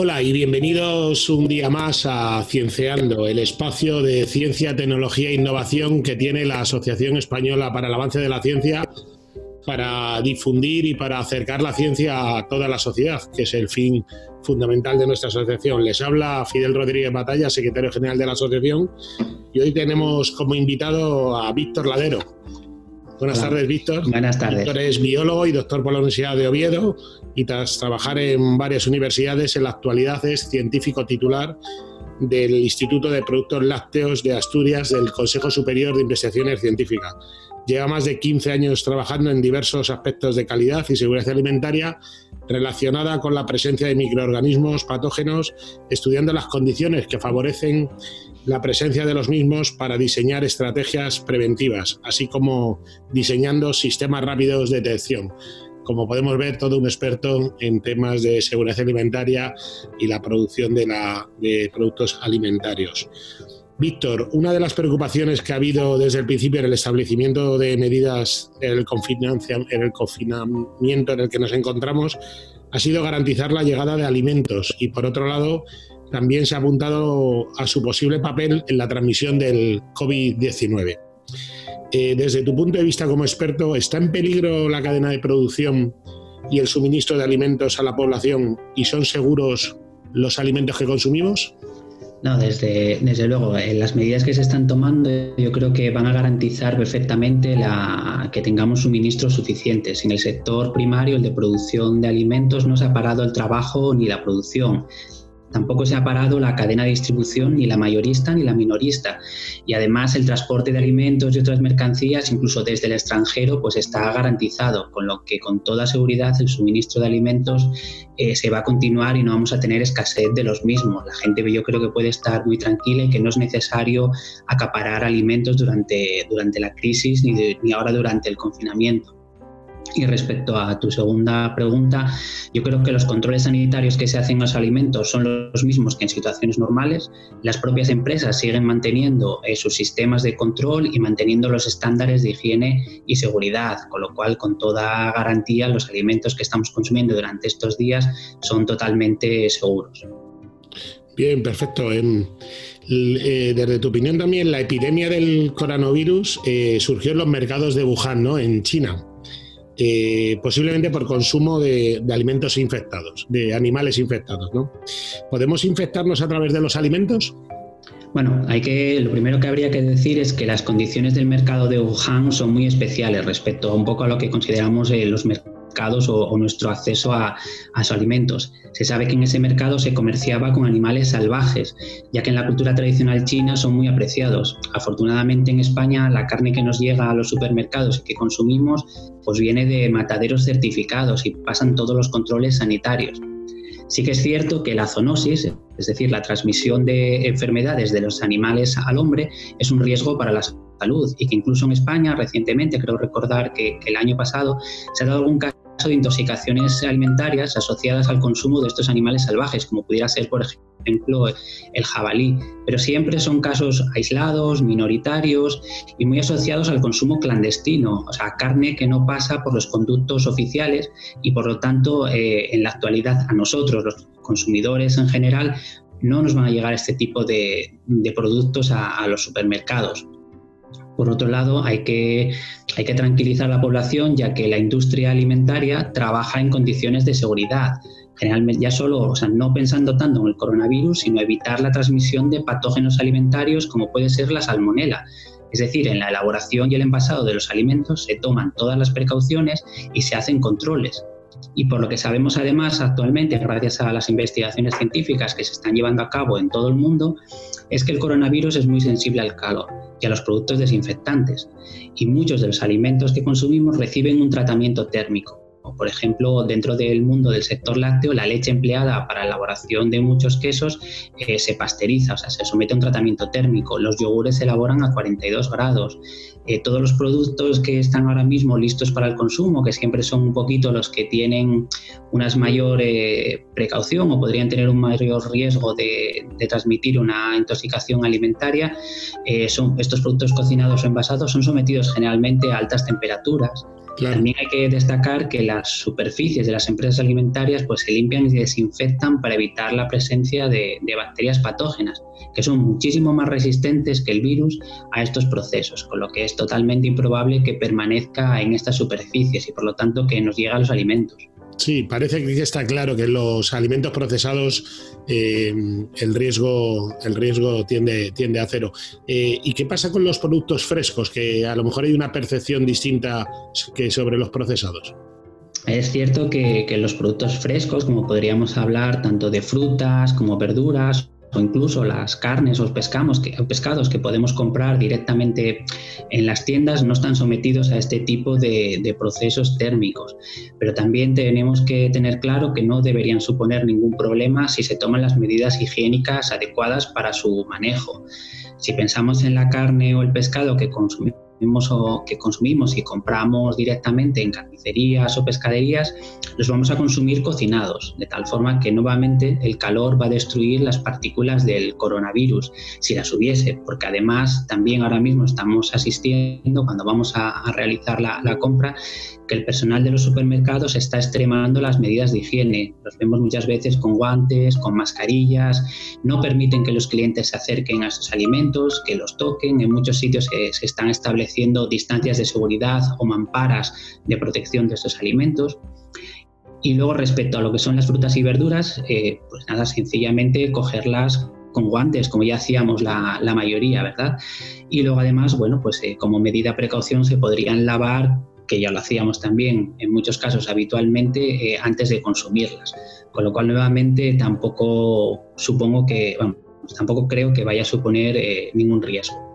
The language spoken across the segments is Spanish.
Hola y bienvenidos un día más a Cienceando, el espacio de ciencia, tecnología e innovación que tiene la Asociación Española para el Avance de la Ciencia para difundir y para acercar la ciencia a toda la sociedad, que es el fin fundamental de nuestra asociación. Les habla Fidel Rodríguez Batalla, secretario general de la asociación, y hoy tenemos como invitado a Víctor Ladero. Buenas tardes, Víctor. Buenas tardes. Víctor es biólogo y doctor por la Universidad de Oviedo y tras trabajar en varias universidades, en la actualidad es científico titular del Instituto de Productos Lácteos de Asturias del Consejo Superior de Investigaciones Científicas. Lleva más de 15 años trabajando en diversos aspectos de calidad y seguridad alimentaria relacionada con la presencia de microorganismos patógenos, estudiando las condiciones que favorecen la presencia de los mismos para diseñar estrategias preventivas, así como diseñando sistemas rápidos de detección. Como podemos ver, todo un experto en temas de seguridad alimentaria y la producción de, de productos alimentarios. Víctor, una de las preocupaciones que ha habido desde el principio en el establecimiento de medidas en el, en el confinamiento en el que nos encontramos ha sido garantizar la llegada de alimentos y, por otro lado, también se ha apuntado a su posible papel en la transmisión del COVID-19. Eh, desde tu punto de vista como experto, ¿está en peligro la cadena de producción y el suministro de alimentos a la población y son seguros los alimentos que consumimos? No, desde, desde luego, eh, las medidas que se están tomando yo creo que van a garantizar perfectamente que tengamos suministros suficientes. En el sector primario, el de producción de alimentos, no se ha parado el trabajo ni la producción. Tampoco se ha parado la cadena de distribución, ni la mayorista ni la minorista. Y además el transporte de alimentos y otras mercancías, incluso desde el extranjero, pues está garantizado, con lo que con toda seguridad el suministro de alimentos eh, se va a continuar y no vamos a tener escasez de los mismos. La gente yo creo que puede estar muy tranquila y que no es necesario acaparar alimentos durante, durante la crisis ni, ni ahora durante el confinamiento. Y respecto a tu segunda pregunta, yo creo que los controles sanitarios que se hacen en los alimentos son los mismos que en situaciones normales. Las propias empresas siguen manteniendo eh, sus sistemas de control y manteniendo los estándares de higiene y seguridad, con lo cual con toda garantía los alimentos que estamos consumiendo durante estos días son totalmente seguros. Bien, perfecto. Eh, desde tu opinión también, la epidemia del coronavirus eh, surgió en los mercados de Wuhan, ¿no? En China. Eh, posiblemente por consumo de, alimentos infectados, de animales infectados. ¿no? ¿Podemos infectarnos a través de los alimentos? Bueno, hay que, lo primero que habría que decir es que las condiciones del mercado de Wuhan son muy especiales respecto un poco a lo que consideramos eh, los mercados o, nuestro acceso a, a sus alimentos. Se sabe que en ese mercado se comerciaba con animales salvajes, ya que en la cultura tradicional china son muy apreciados. Afortunadamente en España la carne que nos llega a los supermercados y que consumimos pues viene de mataderos certificados y pasan todos los controles sanitarios. Sí que es cierto que la zoonosis, es decir, la transmisión de enfermedades de los animales al hombre, es un riesgo para la salud y que incluso en España recientemente, creo recordar que, que el año pasado, se ha dado algún caso de intoxicaciones alimentarias asociadas al consumo de estos animales salvajes, como pudiera ser, por ejemplo, el jabalí. Pero siempre son casos aislados, minoritarios y muy asociados al consumo clandestino, o sea, carne que no pasa por los conductos oficiales y, por lo tanto, eh, en la actualidad a nosotros, los consumidores en general, no nos van a llegar este tipo de, productos a los supermercados. Por otro lado, hay que, tranquilizar a la población ya que la industria alimentaria trabaja en condiciones de seguridad. Generalmente, ya solo, o sea, no pensando tanto en el coronavirus, sino evitar la transmisión de patógenos alimentarios como puede ser la salmonela. Es decir, en la elaboración y el envasado de los alimentos se toman todas las precauciones y se hacen controles. Y por lo que sabemos además actualmente, gracias a las investigaciones científicas que se están llevando a cabo en todo el mundo, es que el coronavirus es muy sensible al calor y a los productos desinfectantes. Y muchos de los alimentos que consumimos reciben un tratamiento térmico. Por ejemplo, dentro del mundo del sector lácteo, la leche empleada para la elaboración de muchos quesos eh, se pasteriza, o sea, se somete a un tratamiento térmico. Los yogures se elaboran a 42 grados. Eh, todos los productos que están ahora mismo listos para el consumo, que siempre son un poquito los que tienen una mayor eh, precaución o podrían tener un mayor riesgo de, transmitir una intoxicación alimentaria, son, estos productos cocinados o envasados son sometidos generalmente a altas temperaturas También hay que destacar que las superficies de las empresas alimentarias pues, se limpian y desinfectan para evitar la presencia de, de bacterias patógenas, que son muchísimo más resistentes que el virus a estos procesos, con lo que es totalmente improbable que permanezca en estas superficies y por lo tanto que nos llegue a los alimentos. Sí, parece que está claro que los alimentos procesados eh, el riesgo, el riesgo tiende, tiende a cero. Eh, ¿Y qué pasa con los productos frescos? Que a lo mejor hay una percepción distinta que sobre los procesados. Es cierto que los productos frescos, como podríamos hablar tanto de frutas como verduras o incluso las carnes o pescados que, pescados que podemos comprar directamente en las tiendas no están sometidos a este tipo de, procesos térmicos. Pero también tenemos que tener claro que no deberían suponer ningún problema si se toman las medidas higiénicas adecuadas para su manejo. Si pensamos en la carne o el pescado que consumimos, o que consumimos y compramos directamente en carnicerías o pescaderías, los vamos a consumir cocinados, de tal forma que nuevamente el calor va a destruir las partículas del coronavirus, si las hubiese, porque además también ahora mismo estamos asistiendo cuando vamos a, a realizar la, la compra que el personal de los supermercados está extremando las medidas de higiene. Los vemos muchas veces con guantes, con mascarillas, no permiten que los clientes se acerquen a sus alimentos, que los toquen. En muchos sitios se, se están estableciendo distancias de seguridad o mamparas de protección de estos alimentos. Y luego respecto a lo que son las frutas y verduras, eh, pues nada, sencillamente cogerlas con guantes, como ya hacíamos la, mayoría, ¿verdad? Y luego además, bueno, pues eh, como medida precaución se podrían lavar que ya lo hacíamos también en muchos casos habitualmente eh, antes de consumirlas. Con lo cual, nuevamente, tampoco supongo que, bueno, tampoco creo que vaya a suponer ningún riesgo.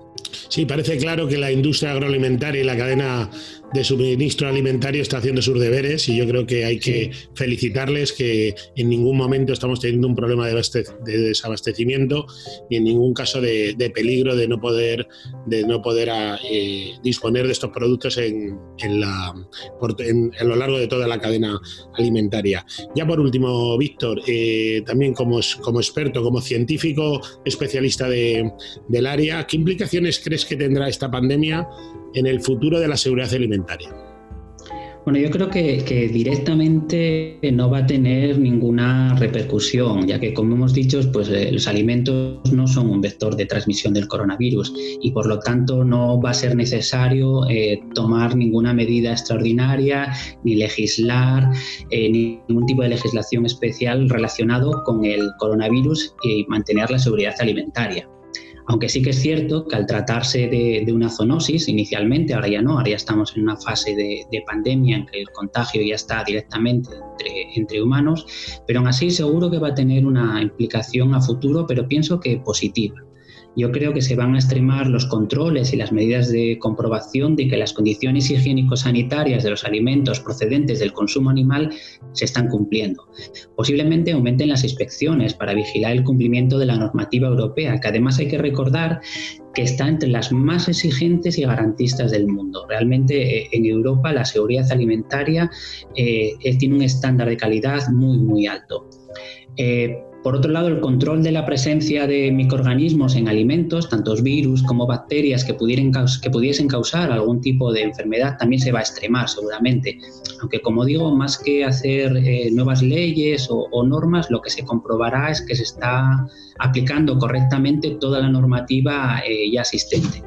Sí, parece claro que la industria agroalimentaria y la cadena de suministro alimentario está haciendo sus deberes y yo creo que hay que felicitarles que en ningún momento estamos teniendo un problema de, desabastecimiento ni en ningún caso de, de peligro de no poder, de no poder a, eh, disponer de estos productos en, en, la, por, en, en, lo largo de toda la cadena alimentaria. Ya por último, Víctor, eh, también como, como experto, como científico especialista de, del área, ¿qué implicaciones crees que tendrá esta pandemia en el futuro de la seguridad alimentaria? Bueno, yo creo que, directamente no va a tener ninguna repercusión, ya que, como hemos dicho, pues eh, los alimentos no son un vector de transmisión del coronavirus y, por lo tanto, no va a ser necesario eh, tomar ninguna medida extraordinaria ni legislar eh, ni ningún tipo de legislación especial relacionado con el coronavirus y mantener la seguridad alimentaria. Aunque sí que es cierto que al tratarse de, una zoonosis, inicialmente, ahora ya no, ahora ya estamos en una fase de, de pandemia en que el contagio ya está directamente entre, entre, humanos, pero aún así seguro que va a tener una implicación a futuro, pero pienso que positiva yo creo que se van a extremar los controles y las medidas de comprobación de que las condiciones higiénico-sanitarias de los alimentos procedentes del consumo animal se están cumpliendo. Posiblemente aumenten las inspecciones para vigilar el cumplimiento de la normativa europea, que además hay que recordar que está entre las más exigentes y garantistas del mundo. Realmente eh, en Europa la seguridad alimentaria eh, tiene un estándar de calidad muy, muy alto. Eh, por otro lado, el control de la presencia de microorganismos en alimentos, tantos virus como bacterias que, que pudiesen causar algún tipo de enfermedad, también se va a extremar seguramente. Aunque, como digo, más que hacer eh, nuevas leyes o, o normas, lo que se comprobará es que se está aplicando correctamente toda la normativa eh, ya existente.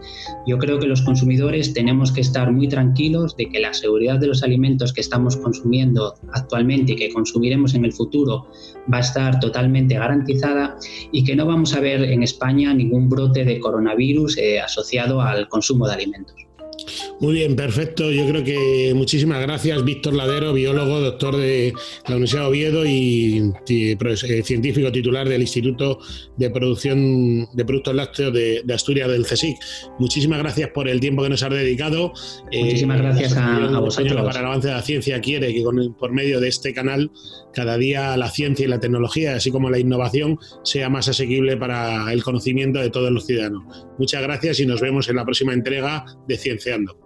Yo creo que los consumidores tenemos que estar muy tranquilos de que la seguridad de los alimentos que estamos consumiendo actualmente y que consumiremos en el futuro va a estar totalmente garantizada y que no vamos a ver en España ningún brote de coronavirus eh, asociado al consumo de alimentos. Muy bien, perfecto. Yo creo que muchísimas gracias, Víctor Ladero, biólogo, doctor de la Universidad de Oviedo y, y científico titular del Instituto de Producción de Productos Lácteos de, de, Asturias del CSIC. Muchísimas gracias por el tiempo que nos has dedicado. Muchísimas eh, gracias a, a vosotros. Para el avance de la ciencia quiere que con, por medio de este canal cada día la ciencia y la tecnología, así como la innovación, sea más asequible para el conocimiento de todos los ciudadanos. Muchas gracias y nos vemos en la próxima entrega de Cienciando.